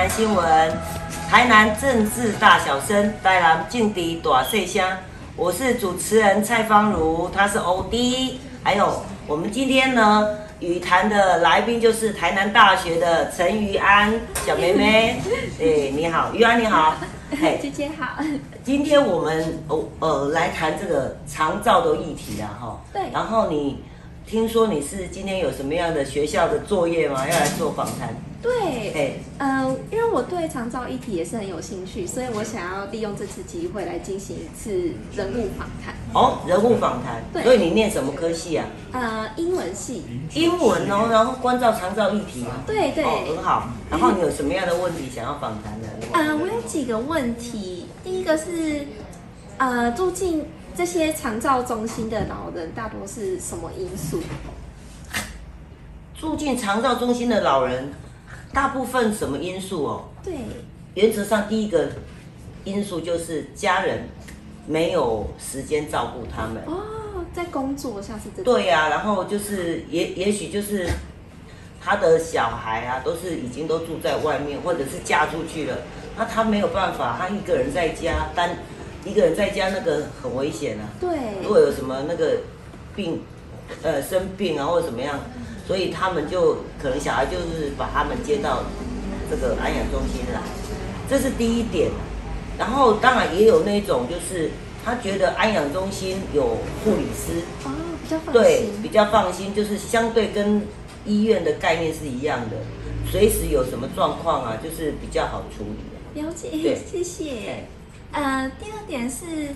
南新闻，台南政治大小生，台南劲敌大碎香。我是主持人蔡芳如，他是欧弟，还有我们今天呢，语坛的来宾就是台南大学的陈于安小妹妹。哎，你好，于安你好，嘿，姐姐好。今天我们哦呃来谈这个长照的议题啊，哈。对。然后你。听说你是今天有什么样的学校的作业吗？要来做访谈？对，哎，嗯，因为我对长照议题也是很有兴趣，所以我想要利用这次机会来进行一次人物访谈。哦，人物访谈。对。所以你念什么科系啊？呃，英文系。英文哦，然后关照长照议题啊。对对。哦，很好。然后你有什么样的问题想要访谈的？呃，我有几个问题。第一个是，呃，住进。这些长照中心的老人大多是什么因素？住进长照中心的老人，大部分什么因素哦？对，原则上第一个因素就是家人没有时间照顾他们哦，在工作像是这对呀，然后就是也也许就是他的小孩啊，都是已经都住在外面，或者是嫁出去了，那他没有办法，他一个人在家单。一个人在家那个很危险啊！对，如果有什么那个病，呃，生病啊或者怎么样，所以他们就可能小孩就是把他们接到这个安养中心来，这是第一点。然后当然也有那种就是他觉得安养中心有护理师哦，比较放心，对，比较放心，就是相对跟医院的概念是一样的，随时有什么状况啊，就是比较好处理。了解，谢谢。呃，第二点是，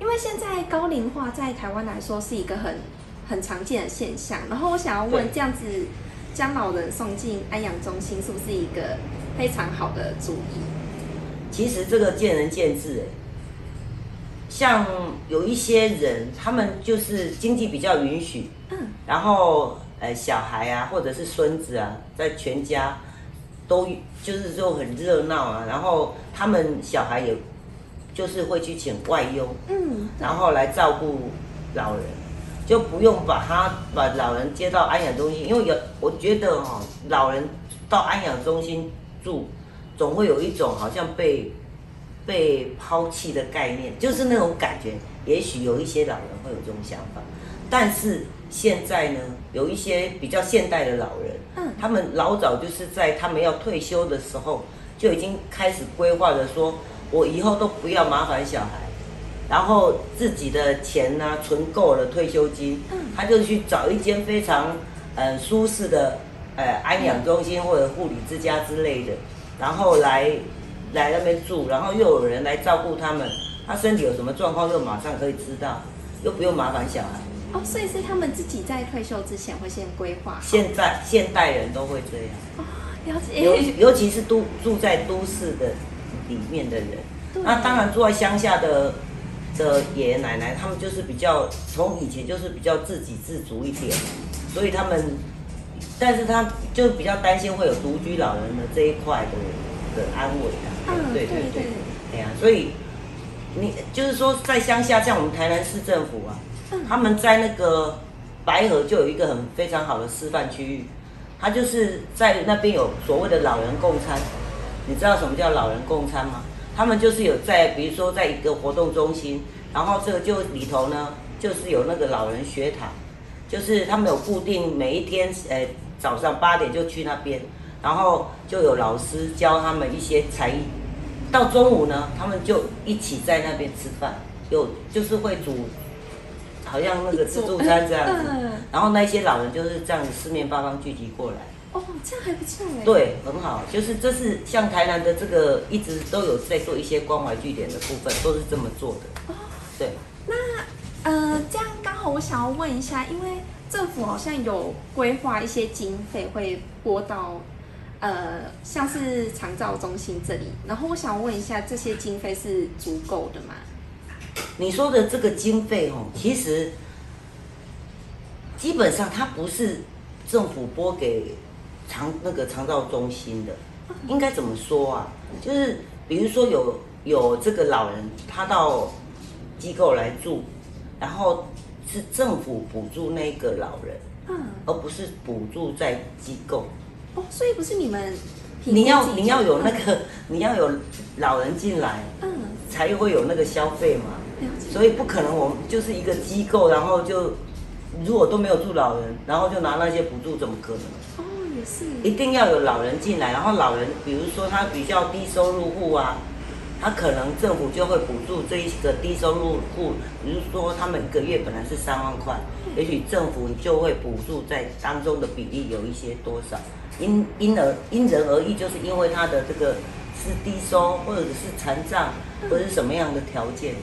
因为现在高龄化在台湾来说是一个很很常见的现象。然后我想要问，这样子将老人送进安养中心，是不是一个非常好的主意？其实这个见仁见智哎。像有一些人，他们就是经济比较允许，嗯，然后呃小孩啊，或者是孙子啊，在全家。都就是就很热闹啊，然后他们小孩也，就是会去请外佣，嗯，然后来照顾老人，就不用把他把老人接到安养中心，因为有我觉得哈，老人到安养中心住，总会有一种好像被被抛弃的概念，就是那种感觉。也许有一些老人会有这种想法，但是。现在呢，有一些比较现代的老人，嗯，他们老早就是在他们要退休的时候，就已经开始规划着说，我以后都不要麻烦小孩，然后自己的钱呢存够了退休金，嗯，他就去找一间非常呃舒适的呃安养中心或者护理之家之类的，然后来来那边住，然后又有人来照顾他们，他身体有什么状况又马上可以知道，又不用麻烦小孩。哦，所以是他们自己在退休之前会先规划。现在现代人都会这样。哦，了解。尤尤其是都住在都市的里面的人，那当然住在乡下的的爷爷奶奶，他们就是比较从以前就是比较自给自足一点，所以他们，但是他就比较担心会有独居老人的这一块的的安危啊。嗯，对对对。哎呀，所以你就是说在乡下，像我们台南市政府啊。他们在那个白河就有一个很非常好的示范区域，他就是在那边有所谓的老人共餐，你知道什么叫老人共餐吗？他们就是有在，比如说在一个活动中心，然后这个就里头呢，就是有那个老人学堂，就是他们有固定每一天，呃，早上八点就去那边，然后就有老师教他们一些才艺，到中午呢，他们就一起在那边吃饭，有就是会煮。好像那个自助餐这样子，然后那些老人就是这样四面八方聚集过来。哦，这样还不错哎。对，很好，就是这是像台南的这个一直都有在做一些关怀据点的部分，都是这么做的。哦，对。那呃，这样刚好我想要问一下，因为政府好像有规划一些经费会拨到呃，像是长照中心这里，然后我想问一下，这些经费是足够的吗？你说的这个经费哦，其实基本上它不是政府拨给长那个肠道中心的，应该怎么说啊？就是比如说有有这个老人他到机构来住，然后是政府补助那个老人，嗯，而不是补助在机构，哦，所以不是你们你要你要有那嗯个，你要有老人进来，嗯，才会有那个消费嘛。所以不可能我们就是一个机构，然后就如果都没有住老人，然后就拿那些补助，怎么可能？哦，也是。一定要有老人进来，然后老人比如说他比较低收入户啊，他可能政府就会补助这一个低收入户，比如说他们一个月本来是三万块，也许政府就会补助在当中的比例有一些多少，因因而因人而异，就是因为他的这个是低收或者是残障或者是什么样的条件。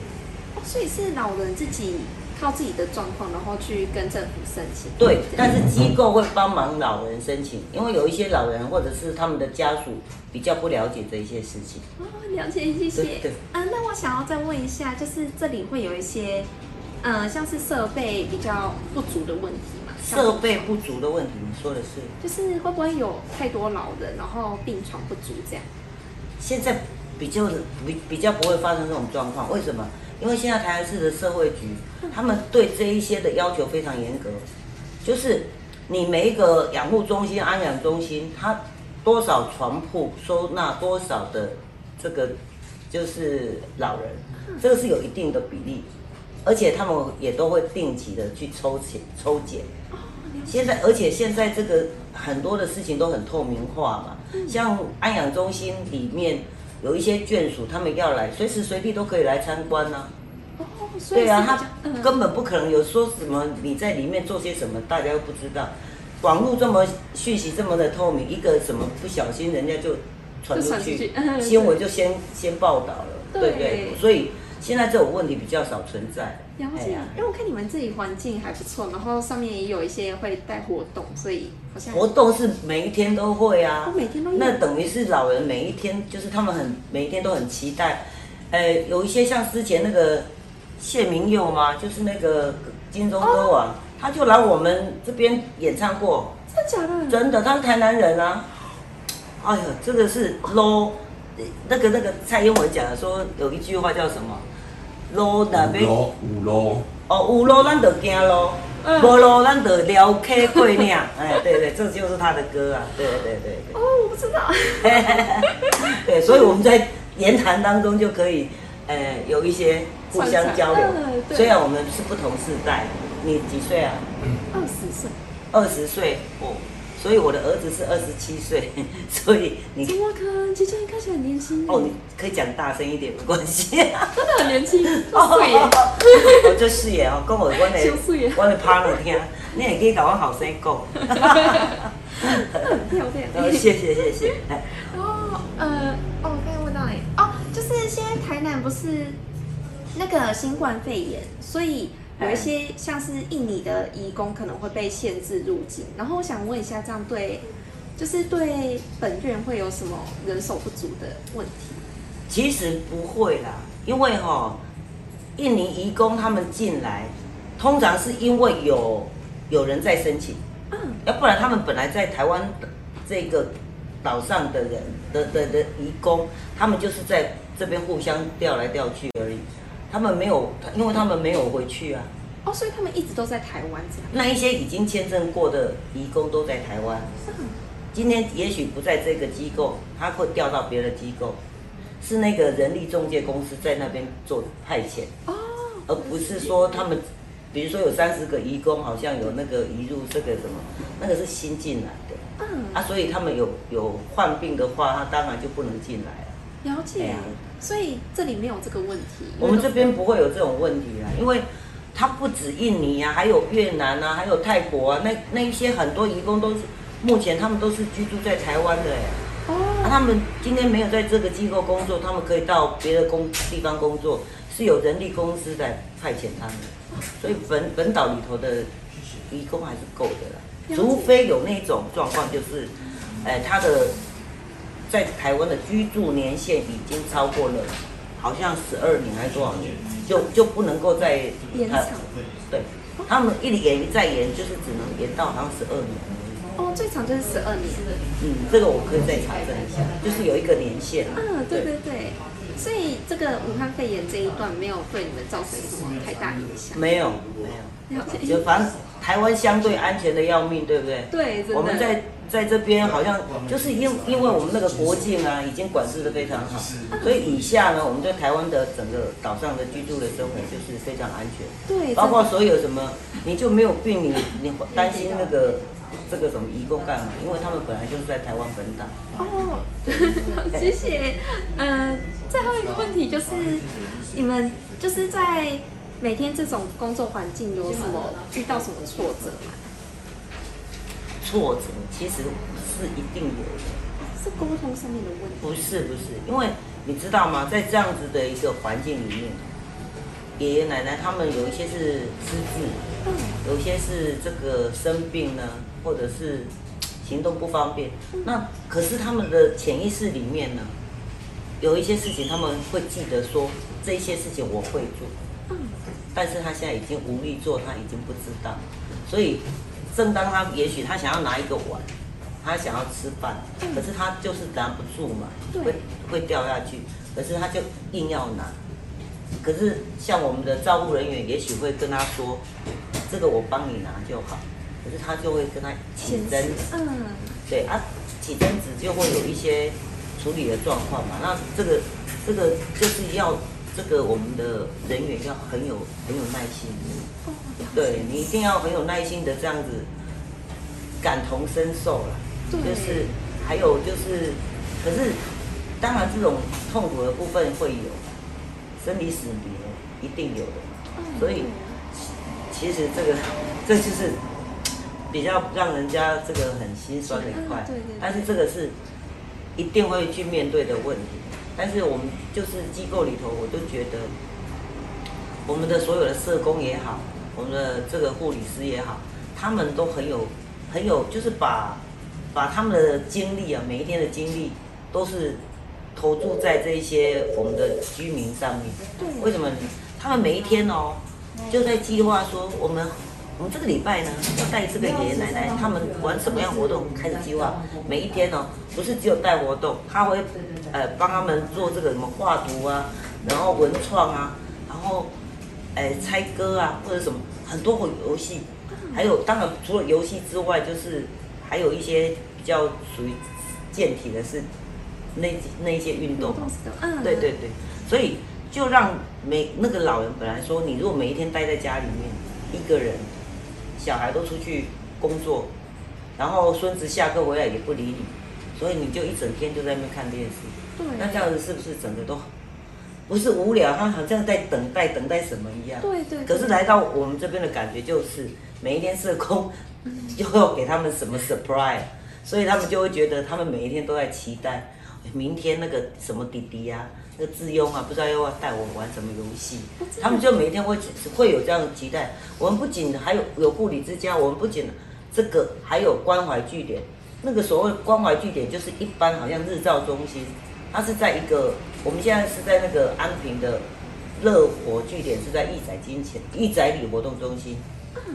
哦，所以是老人自己靠自己的状况，然后去跟政府申请。对，但是机构会帮忙老人申请，因为有一些老人或者是他们的家属比较不了解这一些事情。哦，了解，谢谢。对对啊，那我想要再问一下，就是这里会有一些，呃，像是设备比较不足的问题嘛？像设备不足的问题，你说的是？就是会不会有太多老人，然后病床不足这样？现在比较比比较不会发生这种状况，为什么？因为现在台南市的社会局，他们对这一些的要求非常严格，就是你每一个养护中心、安养中心，它多少床铺收纳多少的这个就是老人，这个是有一定的比例，而且他们也都会定期的去抽检抽检。现在，而且现在这个很多的事情都很透明化嘛，像安养中心里面有一些眷属，他们要来，随时随地都可以来参观呢、哦，对啊，他嗯根本不可能有说什么你在里面做些什么，大家又不知道。网络这么讯息这么的透明，一个什么不小心人家就传出去新闻就先先报道了，对对不对？所以现在这种问题比较少存在。了解哎呀，因为我看你们这里环境还不错，然后上面也有一些会带活动，所以好像活动是每一天都会啊，哦每天都有那等于是老人每一天，就是他们很每一天都很期待。呃，有一些像之前那个谢明佑嘛，就是那个金钟歌王，哦他就来我们这边演唱过，真的假的？真的，他是台南人啊。哎呀，这个是 low，那个那个蔡英文讲的说有一句话叫什么？low 那边五楼五楼，哦，有路咱就行咯，嗯无路咱就撩 K 过领。哎，对对，这就是他的歌啊，对对对对哦，我不知道。对，所以我们在言谈当中就可以，呃，有一些互相交流虽然我们是不同世代，你几岁啊？二十岁，二十岁哦，所以我的儿子是二十七岁，所以你怎么可能？姐姐你看起来很年轻哦，你可以讲大声一点，没关系。真的很年轻，哦对耶。哦，这是耶哦，跟我我的小水耶阮的 partner 听，你会记甲我后生讲。很漂亮。呃，谢谢谢谢。哎哦，呃，哦，我刚才问到你，哦，就是现在台南不是那个新冠肺炎，所以有一些像是印尼的移工可能会被限制入境。然后我想问一下，这样对，就是对本院会有什么人手不足的问题？其实不会啦，因为哈、印尼移工他们进来，通常是因为有有人在申请，嗯，要不然他们本来在台湾这个岛上的人的的的移工，他们就是在这边互相调来调去而已，他们没有，因为他们没有回去啊。哦，所以他们一直都在台湾这样。那一些已经签证过的移工都在台湾，嗯，今天也许不在这个机构，他会调到别的机构，是那个人力中介公司在那边做派遣，哦，而不是说他们，比如说有三十个移工，好像有那个移入这个什么，那个是新进来的嗯，啊，所以他们有有患病的话，他当然就不能进来了。了解。所以这里没有这个问题。我们这边不会有这种问题啊，因为它不止印尼啊，还有越南啊，还有泰国啊，那那一些很多移工都是目前他们都是居住在台湾的哎。他们今天没有在这个机构工作，他们可以到别的工地方工作，是有人力公司在派遣他们，所以本本岛里头的移工还是够的啦，了除非有那种状况，就是，呃，他的在台湾的居住年限已经超过了，好像十二年还是多少年，就就不能够再延长。对，他们一延再延，就是只能延到好像十二年。哦，最长就是十二年。嗯，这个我可以再查证一下，就是有一个年限。嗯，对对对，所以这个武汉肺炎这一段没有对你们造成什么太大影响？没有，没有，就反正台湾相对安全的要命，对不对？对，我们在在这边好像就是因因为我们那个国境啊，已经管制的非常好，所以以下呢，我们在台湾的整个岛上的居住的生活就是非常安全。对，包括所有什么，你就没有病，你你担心那个。这个什么移工干嘛？因为他们本来就是在台湾本岛。哦，谢谢。嗯，最后一个问题就是，你们就是在每天这种工作环境有什么遇到什么挫折吗？挫折其实是一定有的。是沟通上面的问题？不是不是，因为你知道吗？在这样子的一个环境里面。爷爷奶奶他们有一些是失智，有一些是这个生病呢，或者是行动不方便。那可是他们的潜意识里面呢，有一些事情他们会记得说，这些事情我会做。但是他现在已经无力做，他已经不知道。所以，正当他也许他想要拿一个碗，他想要吃饭，可是他就是拿不住嘛，会会掉下去。可是他就硬要拿。可是像我们的照顾人员，也许会跟他说：“这个我帮你拿就好。”可是他就会跟他起争执，嗯，对啊，起争执就会有一些处理的状况嘛。那这个这个就是要这个我们的人员要很有很有耐心，对你一定要很有耐心的这样子感同身受了。就是还有就是，可是当然这种痛苦的部分会有。生离死别一定有的，所以其实这个这就是比较让人家这个很心酸的一块。但是这个是一定会去面对的问题。但是我们就是机构里头，我都觉得我们的所有的社工也好，我们的这个护理师也好，他们都很有很有，就是把把他们的精力啊，每一天的精力都是。投注在这些我们的居民上面，为什么？他们每一天哦，就在计划说，我们我们这个礼拜呢，要带这个爷爷奶奶，他们玩什么样活动？开始计划。每一天哦，不是只有带活动，他会呃帮他们做这个什么画图啊，然后文创啊，然后哎猜歌啊，或者什么很多个游戏，还有当然除了游戏之外，就是还有一些比较属于健体的是。那那一些运动，嗯，对对对，所以就让每那个老人本来说，你如果每一天待在家里面一个人，小孩都出去工作，然后孙子下课回来也不理你，所以你就一整天就在那边看电视，对，那这样子是不是整个都不是无聊？他好像在等待等待什么一样，对对。可是来到我们这边的感觉就是，每一天社工 又要给他们什么 surprise，所以他们就会觉得他们每一天都在期待。明天那个什么弟弟呀，那个智庸啊，不知道要带我玩什么游戏？他们就每天会会有这样的期待。我们不仅还有有护理之家，我们不仅这个还有关怀据点。那个所谓关怀据点，就是一般好像日照中心，它是在一个我们现在是在那个安平的乐活据点，是在义载金钱义载里活动中心。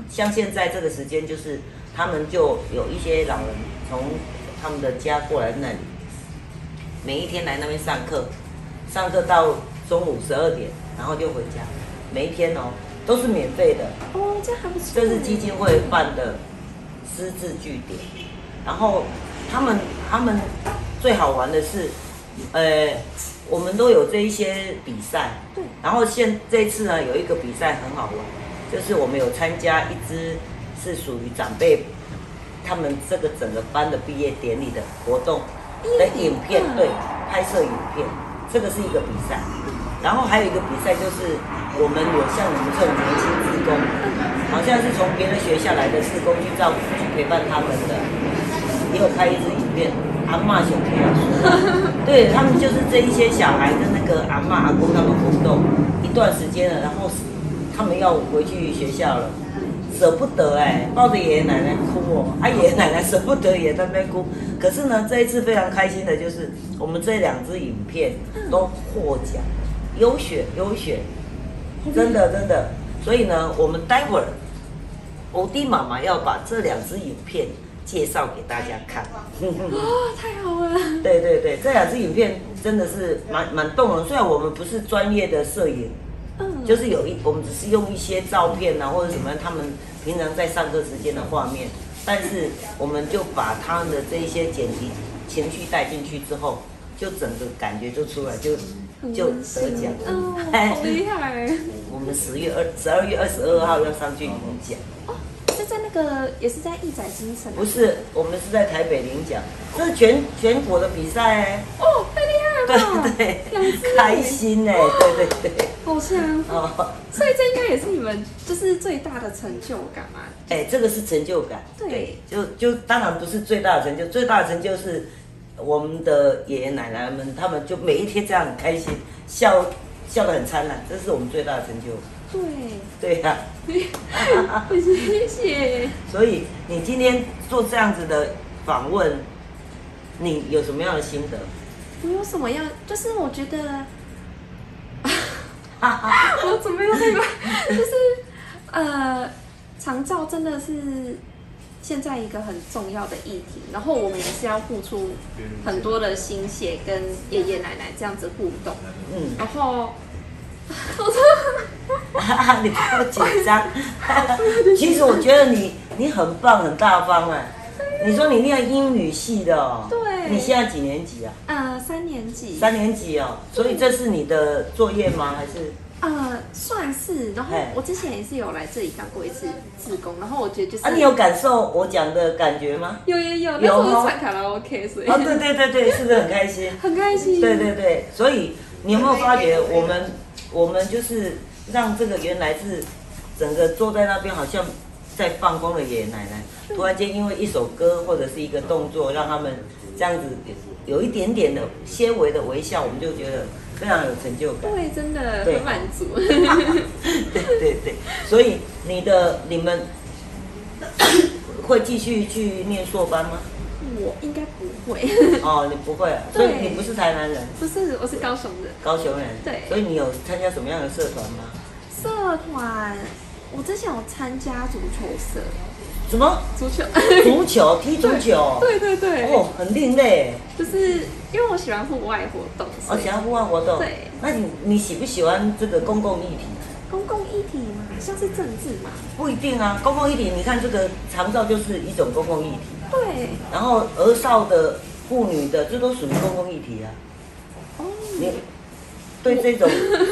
像现在这个时间，就是他们就有一些老人从他们的家过来那里。每一天来那边上课，上课到中午十二点，然后就回家。每一天哦，都是免费的。哦，这还不错。这是基金会办的师资据点。然后他们他们最好玩的是，呃，我们都有这一些比赛。对。然后现这次呢，有一个比赛很好玩，就是我们有参加一支是属于长辈他们这个整个班的毕业典礼的活动。的影片对拍摄影片，这个是一个比赛，然后还有一个比赛就是我们有像你们这种年轻职工，好像是从别的学校来的职工去照顾去陪伴他们的，也有拍一支影片，阿妈小朋友，对他们就是这一些小孩跟那个阿妈阿公他们互动一段时间了，然后他们要回去学校了。舍不得哎，抱着爷爷奶奶哭哦，啊爷爷奶奶舍不得也在那边哭。可是呢，这一次非常开心的就是我们这两支影片都获奖，优选优选，真的真的。所以呢，我们待会儿欧弟妈妈要把这两支影片介绍给大家看。哦，太好了！对对对，这两支影片真的是蛮蛮动人。虽然我们不是专业的摄影，嗯，就是有一我们只是用一些照片啊或者什么他们平常在上课时间的画面，但是我们就把他们的这一些剪辑情绪带进去之后，就整个感觉就出来，就就得奖。哦，好厉害！我们十月二十二月二十二号要上去领奖。哦，是在那个也是在义载精神？不是，我们是在台北领奖，这是全全国的比赛。哦，对对，开心哎，对对对，好幸福哦！所以这应该也是你们就是最大的成就感嘛？哎，这个是成就感。对，就就当然不是最大的成就，最大的成就是我们的爷爷奶奶们，他们就每一天这样很开心，笑笑得很灿烂，这是我们最大的成就。对，对呀，谢谢。所以你今天做这样子的访问，你有什么样的心得？我有什么要？就是我觉得，我怎么样对吧？就是呃，长照真的是现在一个很重要的议题，然后我们也是要付出很多的心血跟爷爷奶奶这样子互动，嗯，然后。你不要紧张。其实我觉得你你很棒，很大方哎。你说你念英语系的哦。对。你现在几年级啊？呃，三年级。三年级哦，所以这是你的作业吗？还是？呃，算是。然后我之前也是有来这里当过一次自工，然后我觉得就是。啊，你有感受我讲的感觉吗？有有有，有唱卡拉 OK，所以。哦，对对对对，是不是很开心？很开心。对对对，所以你有没有发觉我们？我们就是让这个原来是整个坐在那边好像在放工的爷爷奶奶，突然间因为一首歌或者是一个动作，让他们这样子有一点点的纤维的微笑，我们就觉得非常有成就感。对，真的很满足。对对对，所以你的你们 会继续去念硕班吗？我应该不会。哦，你不会，所以你不是台南人，不是，我是高雄人，高雄人，对，所以你有参加什么样的社团吗？社团，我之前有参加足球社，什么足球？足 球踢足球？对对对，哦，很另类，就是因为我喜欢户外活动，哦，喜欢户外活动，对，那你你喜不喜欢这个公共议题？公共议题嘛，像是政治嘛，不一定啊，公共议题，你看这个长照就是一种公共议题。对，然后儿少的、妇女的，这都属于公共议题啊。哦，你对这种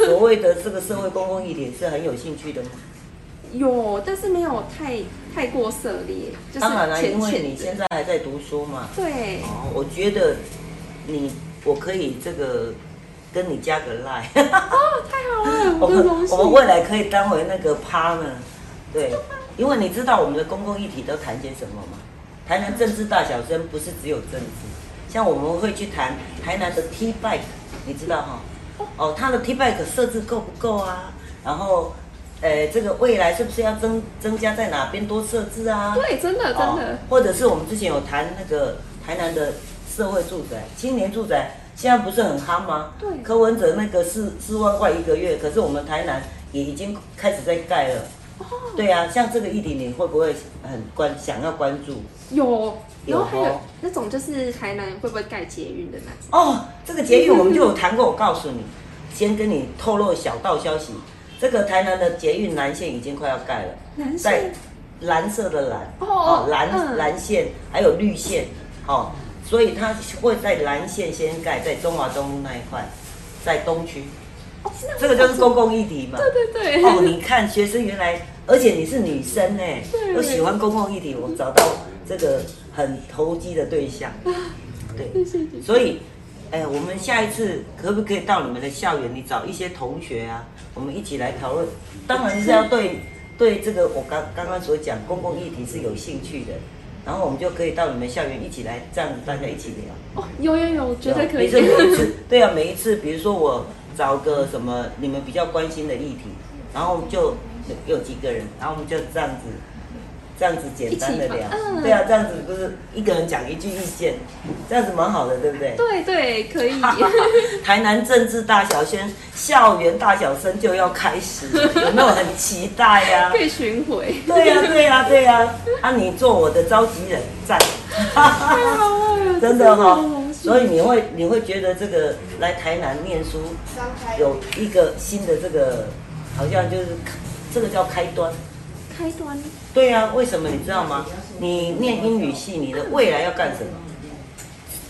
所谓的这个社会公共议题是很有兴趣的吗？有，但是没有太太过涉猎。当然了，因为你现在还在读书嘛。对。哦，我觉得你我可以这个跟你加个 line。哦，太好了，我们我们未来可以当为那个 partner。对，因为你知道我们的公共议题都谈些什么吗？台南政治大小声不是只有政治，像我们会去谈台南的 T bike，你知道哈？哦，它的 T bike 设置够不够啊？然后，呃，这个未来是不是要增增加在哪边多设置啊？对，真的真的。或者是我们之前有谈那个台南的社会住宅、青年住宅，现在不是很夯吗？对。柯文哲那个四四万块一个月，可是我们台南也已经开始在盖了。对啊，像这个议题，你会不会很关想要关注？有，然后还有那种就是台南会不会盖捷运的那种？哦，这个捷运我们就有谈过。我告诉你，先跟你透露小道消息，这个台南的捷运蓝线已经快要盖了，在蓝色的蓝哦，蓝蓝线还有绿线哦，所以它会在蓝线先盖，在中华东路那一块，在东区。这个就是公共议题嘛？对对对。哦，你看学生原来，而且你是女生呢，又喜欢公共议题，我找到这个很投机的对象。对，所以，哎，我们下一次可不可以到你们的校园，你找一些同学啊，我们一起来讨论。当然是要对对这个我刚刚刚所讲公共议题是有兴趣的，然后我们就可以到你们校园一起来，这样子大家一起聊。哦，有有有，绝对可以。每一次，对啊，每一次，比如说我。找个什么你们比较关心的议题，然后就有几个人，然后我们就这样子这样子简单的聊，对啊，这样子不是一个人讲一句意见，这样子蛮好的，对不对？对对，可以。台南政治大小声，校园大小声就要开始，有没有很期待呀？可以巡回。对呀，对呀，对呀。啊，你做我的召集人，赞。太好了，真的哈。所以你会你会觉得这个来台南念书有一个新的这个，好像就是这个叫开端。开端。对呀，为什么你知道吗？你念英语系，你的未来要干什么？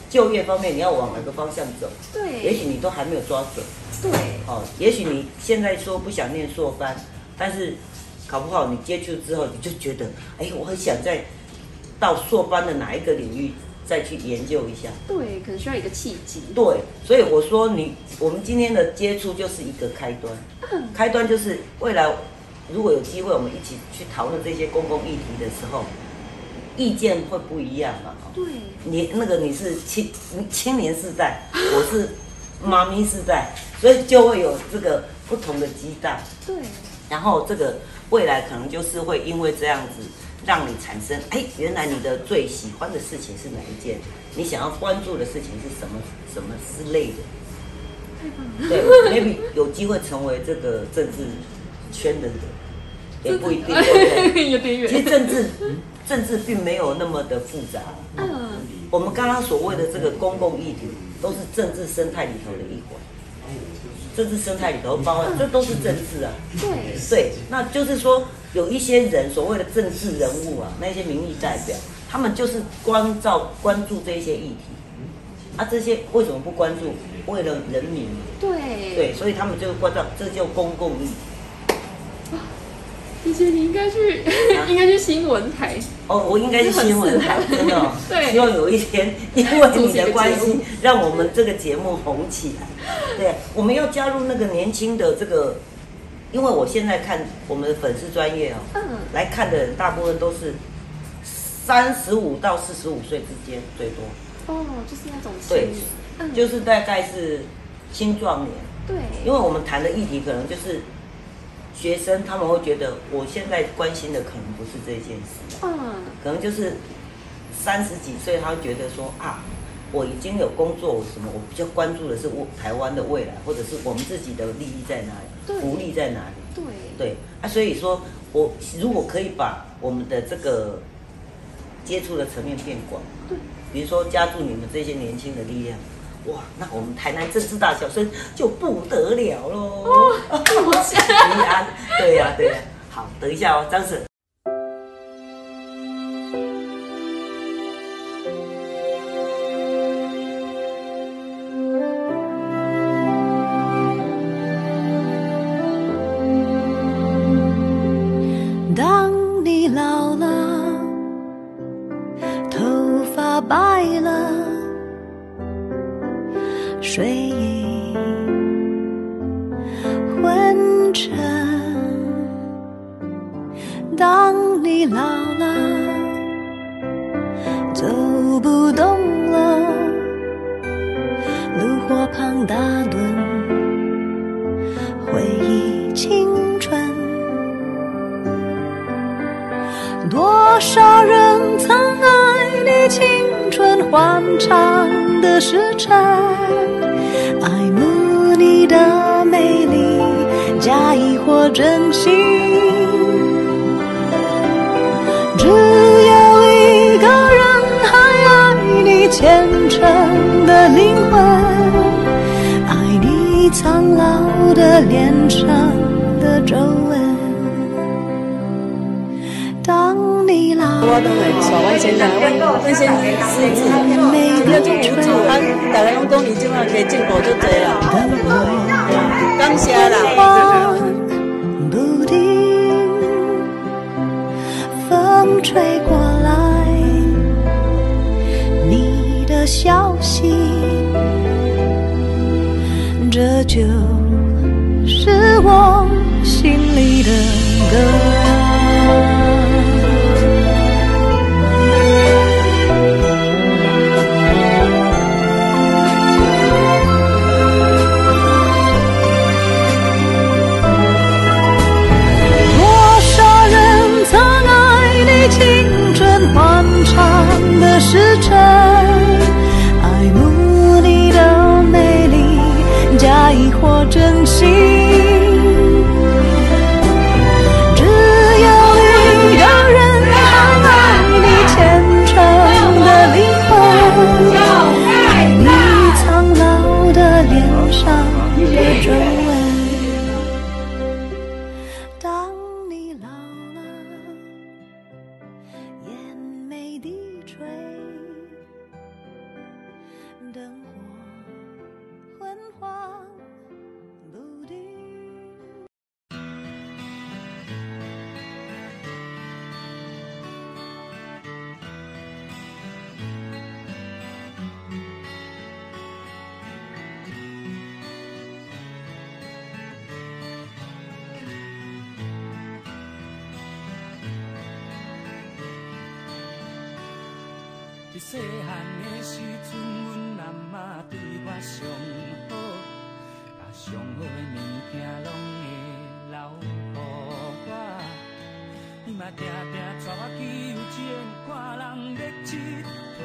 就业方面你要往哪个方向走？对。也许你都还没有抓准。对。哦，也许你现在说不想念硕班，但是搞不好你接触之后，你就觉得，哎，我很想在到硕班的哪一个领域。再去研究一下，对，可能需要一个契机。对，所以我说你，我们今天的接触就是一个开端。开端就是未来如果有机会，我们一起去讨论这些公共议题的时候，意见会不一样嘛？对，你那个你是青青年世代，我是妈咪世代，所以就会有这个不同的鸡蛋。对，然后这个未来可能就是会因为这样子。让你产生哎，原来你的最喜欢的事情是哪一件？你想要关注的事情是什么？什么之类的？对，maybe 有机会成为这个政治圈的人，也不一定。其实政治，政治并没有那么的复杂。嗯。我们刚刚所谓的这个公共议题，都是政治生态里头的一环。政治生态里头包，这都是政治啊。对。对，那就是说。有一些人，所谓的政治人物啊，那些民意代表，他们就是关照、关注这些议题。啊，这些为什么不关注？为了人民。对。对，所以他们就关照，这叫公共议题。姐姐，你应该去，应该去新闻台。哦，我应该去新闻台，真的。对。希望有一天，因为你的关系，让我们这个节目红起来。对，我们要加入那个年轻的这个。因为我现在看我们的粉丝专业哦，嗯，来看的人大部分都是三十五到四十五岁之间最多。哦，就是那种对，就是大概是青壮年。对，因为我们谈的议题可能就是学生，他们会觉得我现在关心的可能不是这件事，嗯，可能就是三十几岁，他会觉得说啊。我已经有工作，什么？我比较关注的是我台湾的未来，或者是我们自己的利益在哪里，福利在哪里？对对啊，所以说，我如果可以把我们的这个接触的层面变广，对，比如说加入你们这些年轻的力量，哇，那我们台南政治大小生就不得了喽！哦，平安，对呀对呀，好，等一下哦，张婶。说，阮先生，阮阮先生是是，今天做出租，啊，大家拢讲伊怎啊加进步足多啊，感谢啦。风吹过来，你的消息，这就是我心里的歌。时辰爱慕你的美丽假意或真心。伫细汉的时阵，阮阿妈对我上好，把上好的物件拢会留予我。伊嘛定定带我去游园，看人咧佚佗，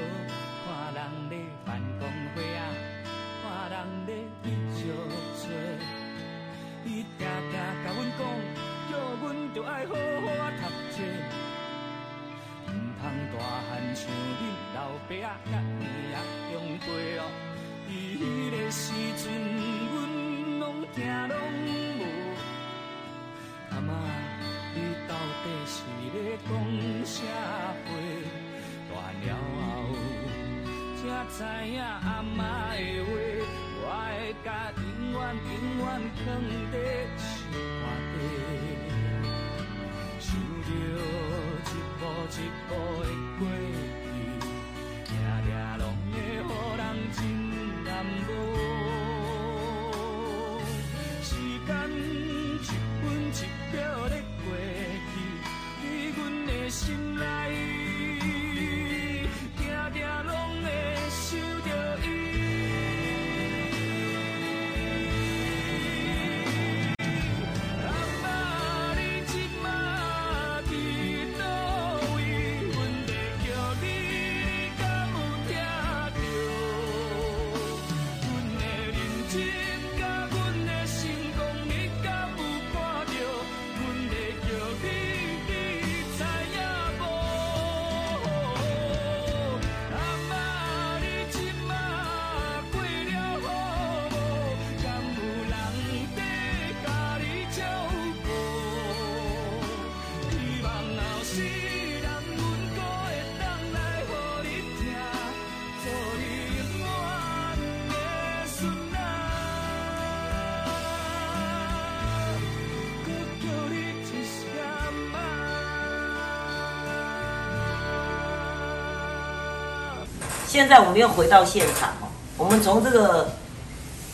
现在我们又回到现场哦，我们从这个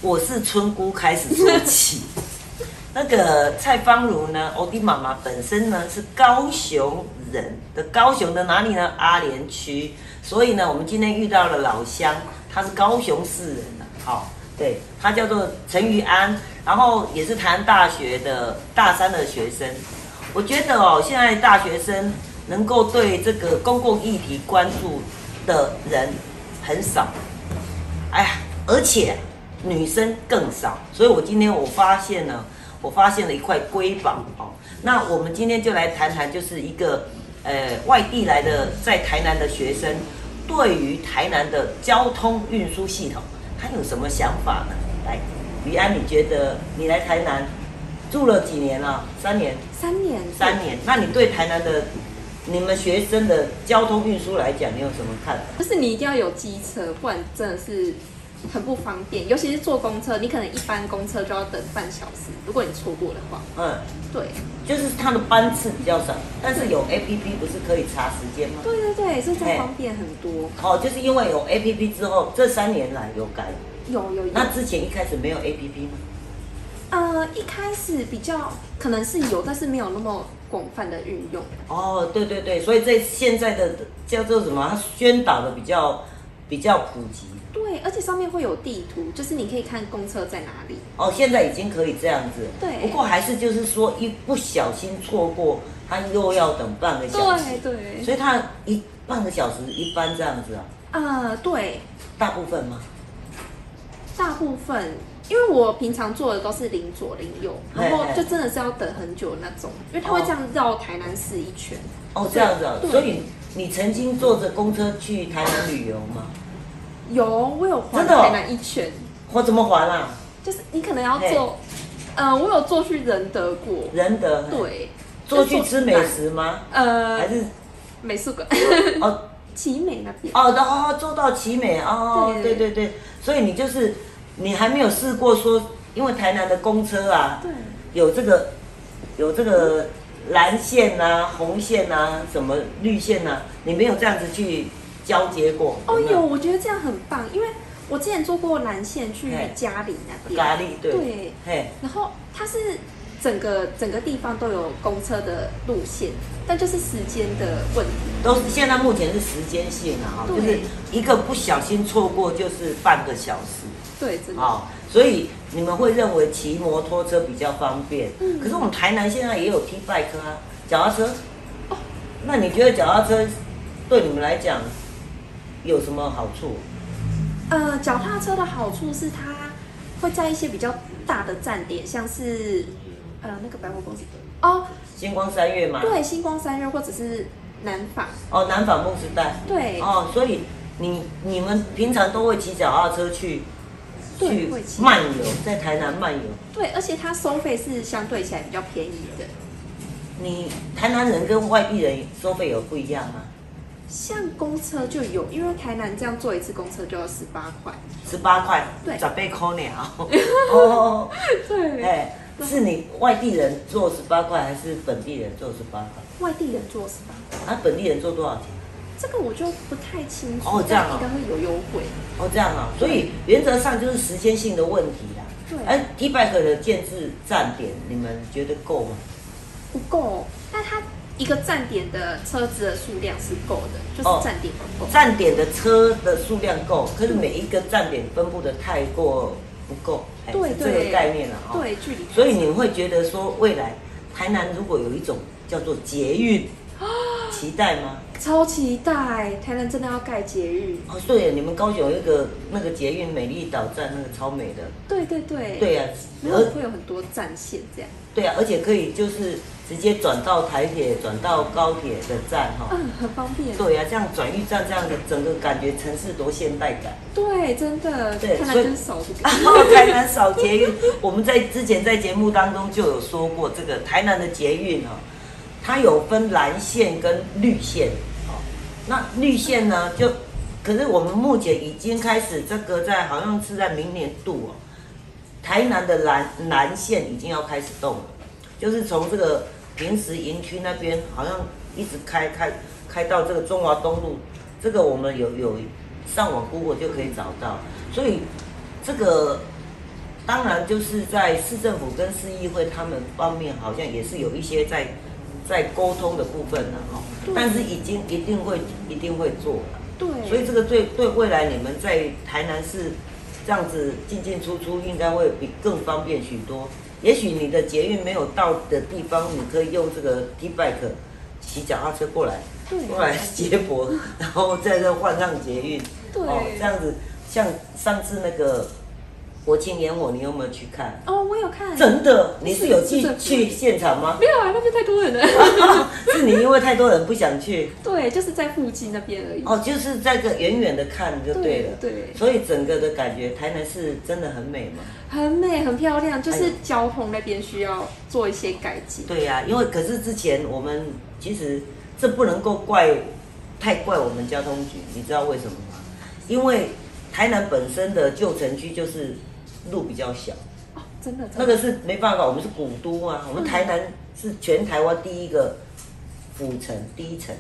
我是村姑开始说起。那个蔡芳如呢，欧弟妈妈本身呢是高雄人的，高雄的哪里呢？阿联区。所以呢，我们今天遇到了老乡，他是高雄市人的，好，对他叫做陈于安，然后也是台湾大学的大三的学生。我觉得哦，现在大学生能够对这个公共议题关注。的人很少，哎呀，而且女生更少，所以我今天我发现了，我发现了一块瑰宝哦。那我们今天就来谈谈，就是一个呃外地来的在台南的学生，对于台南的交通运输系统，他有什么想法呢？来，于安，你觉得你来台南住了几年了？三年？三年？三年？那你对台南的？你们学生的交通运输来讲，你有什么看法？就是你一定要有机车，不然真的是很不方便。尤其是坐公车，你可能一班公车就要等半小时。如果你错过的话，嗯，对，就是它的班次比较少，但是有 A P P 不是可以查时间吗？对对对，这才方便很多。哦，就是因为有 A P P 之后，这三年来有改。有有。那之前一开始没有 A P P 吗？呃，一开始比较可能是有，但是没有那么广泛的运用。哦，对对对，所以在现在的叫做什么，它宣导的比较比较普及。对，而且上面会有地图，就是你可以看公车在哪里。哦，现在已经可以这样子。对。不过还是就是说，一不小心错过，他又要等半个小时。对对。所以他一半个小时一般这样子啊。啊，对。大部分吗？大部分。因为我平常坐的都是零左零右，然后就真的是要等很久那种，因为他会这样绕台南市一圈。哦，这样子啊，所以你曾经坐着公车去台南旅游吗？有，我有环台南一圈。我怎么环啊？就是你可能要坐，呃，我有坐去仁德过。仁德。对。坐去吃美食吗？呃，还是美术馆。哦，奇美那边。哦，然后坐到奇美哦，对对对，所以你就是。你还没有试过说，因为台南的公车啊，对，有这个有这个蓝线啊、红线啊、什么绿线呐，你没有这样子去交接过？哦，有，我觉得这样很棒，因为我之前坐过蓝线去嘉里那边，嘉里对，对，嘿，然后它是整个整个地方都有公车的路线，但就是时间的问题。都是现在目前是时间性啊，哈，就是一个不小心错过就是半个小时对，真所以你们会认为骑摩托车比较方便，嗯可是我们台南现在也有 T bike 啊，脚踏车。哦那你觉得脚踏车对你们来讲有什么好处？呃，脚踏车的好处是它会在一些比较大的站点，像是呃那个百货公司哦，星光三月吗？。对，星光三月或者是南纺，哦，南纺梦时代。对，哦，所以你你们平常都会骑脚踏车去对去漫游，在台南漫游。对，而且它收费是相对起来比较便宜的。你台南人跟外地人收费有不一样吗？像公车就有，因为台南这样坐一次公车就要十八块。十八块，对十八块鸟。哦，对，哎，是你外地人坐十八块，还是本地人坐十八块？外地人坐十八块，啊，本地人坐多少钱？这个我就不太清楚。哦这样啊但应该会有优惠。哦，这样啊，所以原则上就是时间性的问题啦。对哎，T bike 的建制站点，你们觉得够吗？不够，但它一个站点的车子的数量是够的，就哦是站点不够。站点的车的数量够，可是每一个站点分布的太过不够，哎对是这个概念了哈。对，距离。所以你会觉得说，未来台南如果有一种叫做捷运，期待吗？超期待，台南真的要盖捷运。哦，对耶，你们高雄有一个那个捷运美丽岛站，那个超美的。对对对。对呀、然后而会有很多站线这样。对啊，而且可以就是直接转到台铁、转到高铁的站哈。嗯，很方便。对呀、这样转运站这样的整个感觉城市多现代感。对，真的。对台南真少这个。哦，台南少捷运，我们在之前在节目当中就有说过，这个台南的捷运哦，它有分蓝线跟绿线哦。那绿线呢，就可是我们目前已经开始这个在好像是在明年度哦，台南的蓝蓝线已经要开始动了，就是从这个平时营区那边好像一直开开开到这个中华东路，这个我们有有上网 Google 就可以找到，所以这个当然就是在市政府跟市议会他们方面好像也是有一些在在沟通的部分了哈对，但是已经一定会一定会做了。对。所以这个对对未来你们在台南市这样子进进出出，应该会比更方便许多。也许你的捷运没有到的地方，你可以用这个 T bike 骑脚踏车过来，对过来接驳，然后再再换上捷运。对哦，这样子，像上次那个国庆烟火，你有没有去看？哦，我有看。真的，你是有去去现场吗？没有啊，那边太多人了。是你因为太多人不想去，对，就是在附近那边而已。哦，就是在个远远的看就对了。对，所以整个的感觉，台南是真的很美吗。很美，很漂亮，就是交通那边需要做一些改进。对呀、因为可是之前我们其实这不能够怪，太怪我们交通局，你知道为什么吗？因为台南本身的旧城区就是路比较小，哦，真的，真的。那个是没办法，我们是古都啊，我们台南是全台湾第一个府城第一城，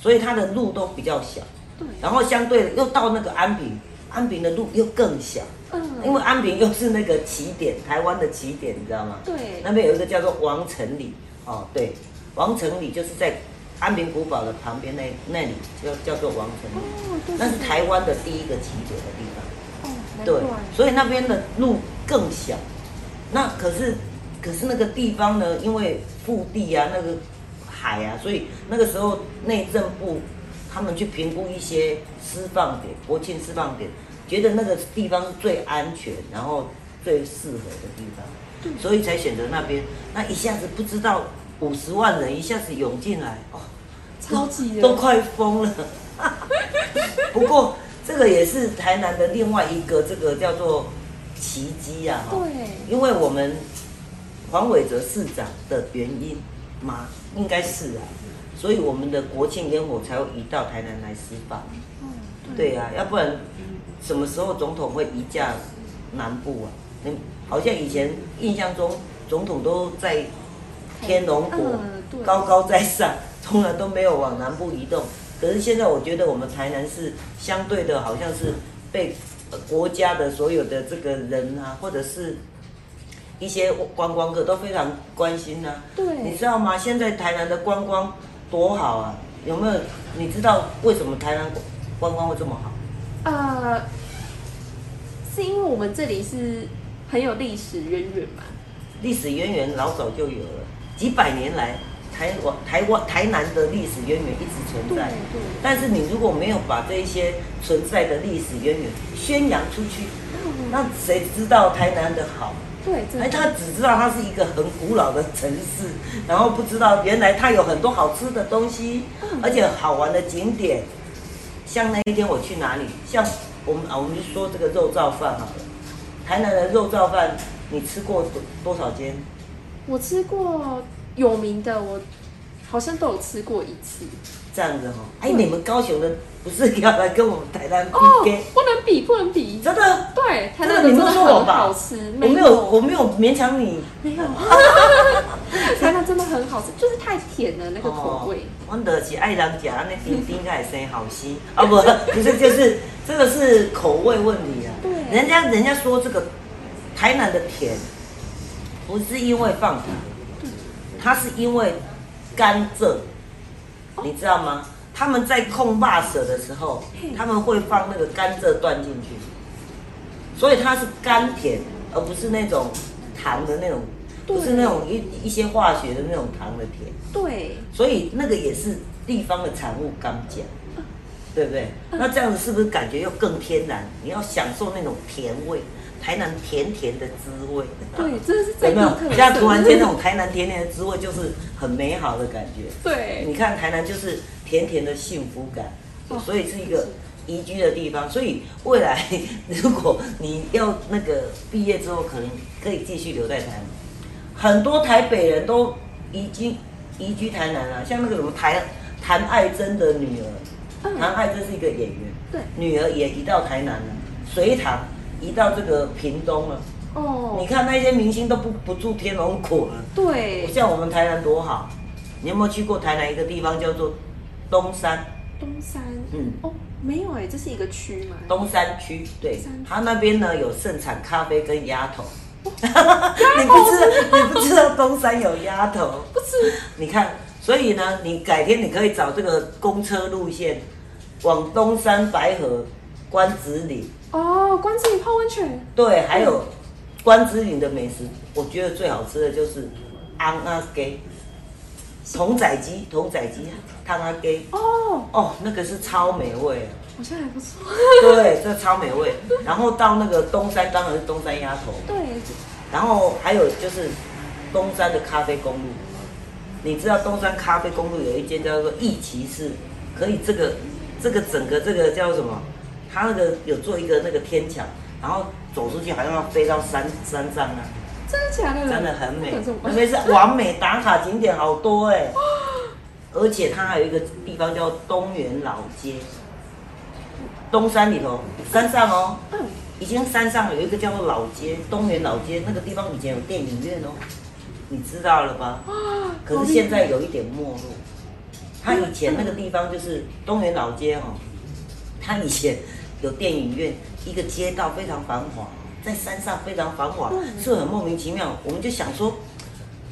所以它的路都比较小，对，然后相对的又到那个安平，安平的路又更小，嗯，因为安平又是那个起点，台湾的起点，你知道吗？对，那边有一个叫做王城里，哦，对，王城里就是在安平古堡的旁边那那里叫叫做王城里，哦，那是台湾的第一个起点的地方。对，所以那边的路更小。那可是可是那个地方呢，因为腹地啊，那个海啊，所以那个时候内政部他们去评估一些释放点，国庆释放点，觉得那个地方是最安全，然后最适合的地方，所以才选择那边。那一下子不知道五十万人一下子涌进来，哦，超级的都快疯了。不过这个也是台南的另外一个这个叫做奇迹啊，哈对，因为我们黄伟哲市长的原因嘛，应该是啊，所以我们的国庆烟火才会移到台南来释放。哦，对啊、要不然什么时候总统会移驾南部啊？嗯好像以前印象中总统都在天龙国嗯对高高在上，从来都没有往南部移动。可是现在我觉得我们台南是相对的，好像是被呃国家的所有的这个人啊，或者是一些观光客都非常关心呢、你对，知道吗？现在台南的观光多好啊！有没有？你知道为什么台南观光会这么好？呃，是因为我们这里是很有历史渊源嘛？历史渊源老早就有了，几百年来，台湾、台湾、台南的历史渊源一直存在。但是你如果没有把这一些存在的历史渊源宣扬出去，那谁知道台南的好？对，真哎，他只知道它是一个很古老的城市，然后不知道原来它有很多好吃的东西，而且好玩的景点。像那一天我去哪里？像我们啊，我们就说这个肉燥饭好了。台南的肉燥饭，你吃过多多少间？我吃过有名的，我好像都有吃过一次。这样子哈、哦。哎，你们高雄的不是要来跟我们台南哦 PK？、，不能比，不能比。真的？对，台南的真的很没说我吧好吃，我没有，我没有勉强你。没有，台南真的很好吃，就是太甜了那个口味。我的是爱人家那丁丁爱生好心啊，不，不是，就是这个是口味问题啊。对人家人家说这个台南的甜，不是因为放糖，它是因为甘蔗，你知道吗？他们在控霸舍的时候，他们会放那个甘蔗段进去，所以它是甘甜，而不是那种糖的那种，不是那种一一些化学的那种糖的甜。对，所以那个也是地方的产物甘蔗，对不对？那这样子是不是感觉又更天然？你要享受那种甜味，台南甜甜的滋味。对，真的是有没有在地特？色。现在突然间那种台南甜甜的滋味，就是很美好的感觉。对，你看台南就是甜甜的幸福感，哦所以是一个宜居的地方。所以未来如果你要那个毕业之后，可能可以继续留在台南。很多台北人都移居移居台南啊，像那个什么台谭爱珍的女儿，嗯谭爱珍是一个演员，对，女儿也移到台南了，隋唐移到这个屏东了。哦，你看那些明星都不不住天龙谷了。对，像我们台南多好，你有没有去过台南一个地方叫做东山？东山，嗯哦，没有哎，这是一个区嘛？东山区，对它那边呢有盛产咖啡跟鸭头。你不知道，你不知道东山有鸭头？不是，你看，所以呢，你改天你可以找这个公车路线，往东山、白河、关子岭，哦，关子岭泡温泉，对，还有关子岭的美食，我觉得最好吃的就是安阿给，童仔鸡，童仔鸡汤阿给。哦，哦，那个是超美味啊！好像还不错。对，这超美味。然后到那个东山，当然是东山鸭头。对，然后还有就是东山的咖啡公路，你知道东山咖啡公路有一间叫做义骑士，可以这个这个整个这个叫什么？它那个有做一个那个天桥，然后走出去好像要飞到山山上啊，真的假的？真的很美。那边是完美打卡景点好多哎、而且它还有一个地方叫东园老街，东山里头山上哦，嗯，已经山上有一个叫做老街，东园老街那个地方以前有电影院哦，你知道了吧？啊，可是现在有一点没落。它以前那个地方就是东园老街哦，它以前有电影院，一个街道非常繁华，在山上非常繁华，嗯是很莫名其妙。我们就想说，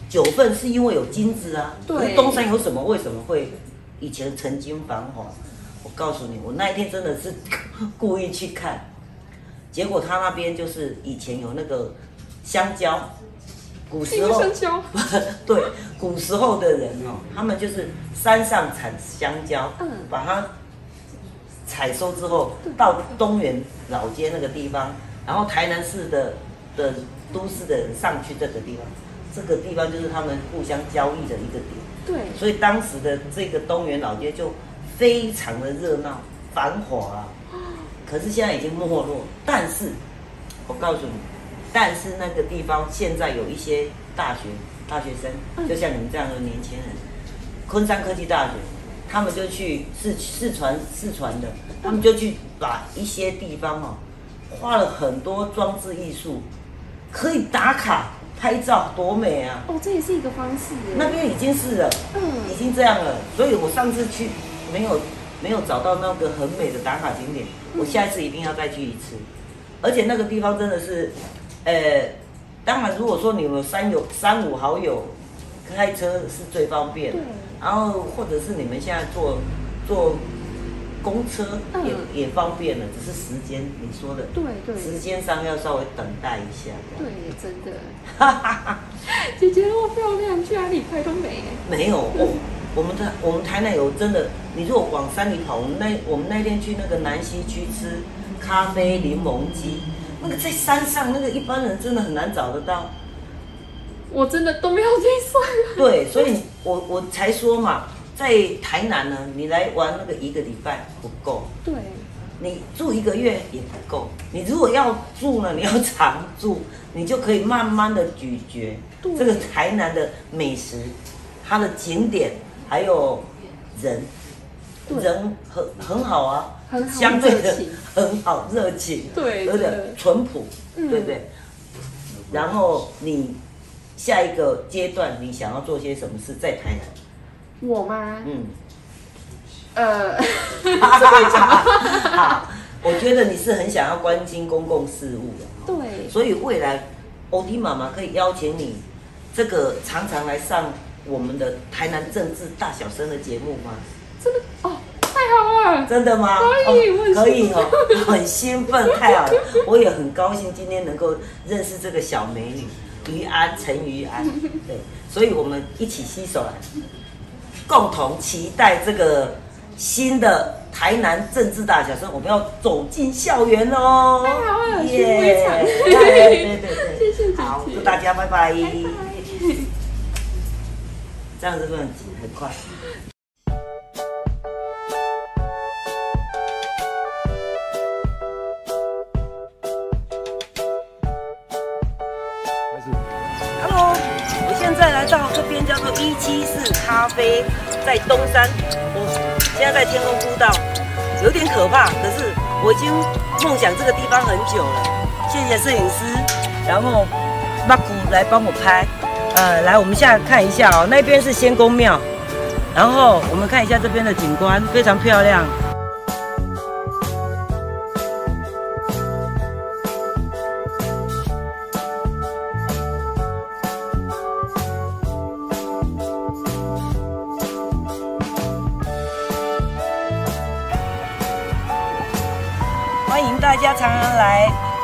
九份是因为有金子啊，对东山有什么？为什么会以前曾经繁华？我告诉你，我那一天真的是故意去看，结果他那边就是以前有那个香蕉，古时候香蕉，对，古时候的人哦，他们就是山上产香蕉，嗯把它采收之后，到东园老街那个地方，然后台南市的的都市的人上去这个地方，这个地方就是他们互相交易的一个点，对，所以当时的这个东园老街就非常的热闹繁华啊。可是现在已经没落，但是我告诉你，但是那个地方现在有一些大学大学生，嗯。就像你们这样的年轻人，昆山科技大学，他们就去四四川四川的，他们就去把一些地方哦，画了很多装置艺术，可以打卡拍照，多美啊！哦，这也是一个方式。那边已经是了，嗯已经这样了，所以我上次去没有没有找到那个很美的打卡景点，我下一次一定要再去一次，而且那个地方真的是，呃，当然，如果说你们三有三五好友，开车是最方便的对。然后或者是你们现在坐坐公车嗯也、也方便了，只是时间你说的，对对时间上要稍微等待一下。对，真的。姐姐那么漂亮，去哪里拍都美。没有哦，我们台我们台南有真的，你如果往山里跑，我们那我们那天去那个南溪区吃咖啡柠檬鸡，那个在山上，那个一般人真的很难找得到。我真的都没有听说。对，所以我我才说嘛，在台南呢，你来玩那个一个礼拜不够，对，你住一个月也不够。你如果要住呢，你要常住，你就可以慢慢的咀嚼对。这个台南的美食，它的景点还有人，人很很好啊，很好相对的很好热情，对而且淳朴，嗯。对不对？然后你下一个阶段，你想要做些什么事在台南？我吗？嗯，呃，好，我觉得你是很想要关心公共事务的，对，所以未来欧弟妈妈可以邀请你，这个常常来上我们的台南政治大小生的节目吗？真的哦，太好了。真的吗？可以可以哦，很兴奋，太好了！我也很高兴今天能够认识这个小美女于安陈于安，对，所以我们一起携手来，共同期待这个新的台南政治大小说，我们要走进校园喽！太好了耶对对对对，谢谢姐姐好，祝大家拜拜，拜拜。这样子不能挤，很快。七四咖啡，在东山。我现在在天空步道，有点可怕，可是我已经梦想这个地方很久了。谢谢摄影师，然后马古来帮我拍。呃，来，我们现在看一下哦，那边是仙宫庙，然后我们看一下这边的景观，非常漂亮。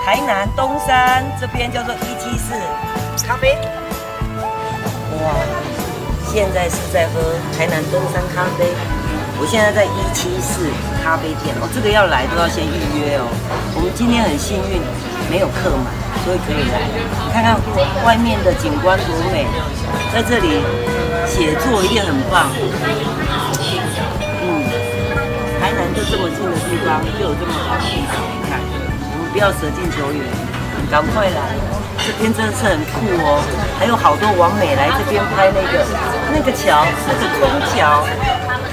台南东山这边叫做一七四咖啡。哇，现在是在喝台南东山咖啡。我现在在一七四咖啡店哦，这个要来都要先预约哦。我们今天很幸运没有客满，所以可以来看看外面的景观多美，在这里写作也很棒。嗯。台南就这么近的地方，就有这么好的地方。不要舍近求远，赶快来！这边真的是很酷哦，还有好多网美来这边拍那个那个桥，那个空桥。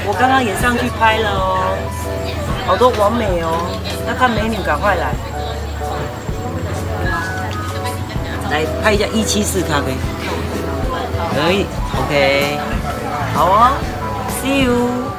我刚刚也上去拍了哦，好多网美哦，要看美女赶快来，来拍一下一七四咖啡，可以，OK，好哦，See you。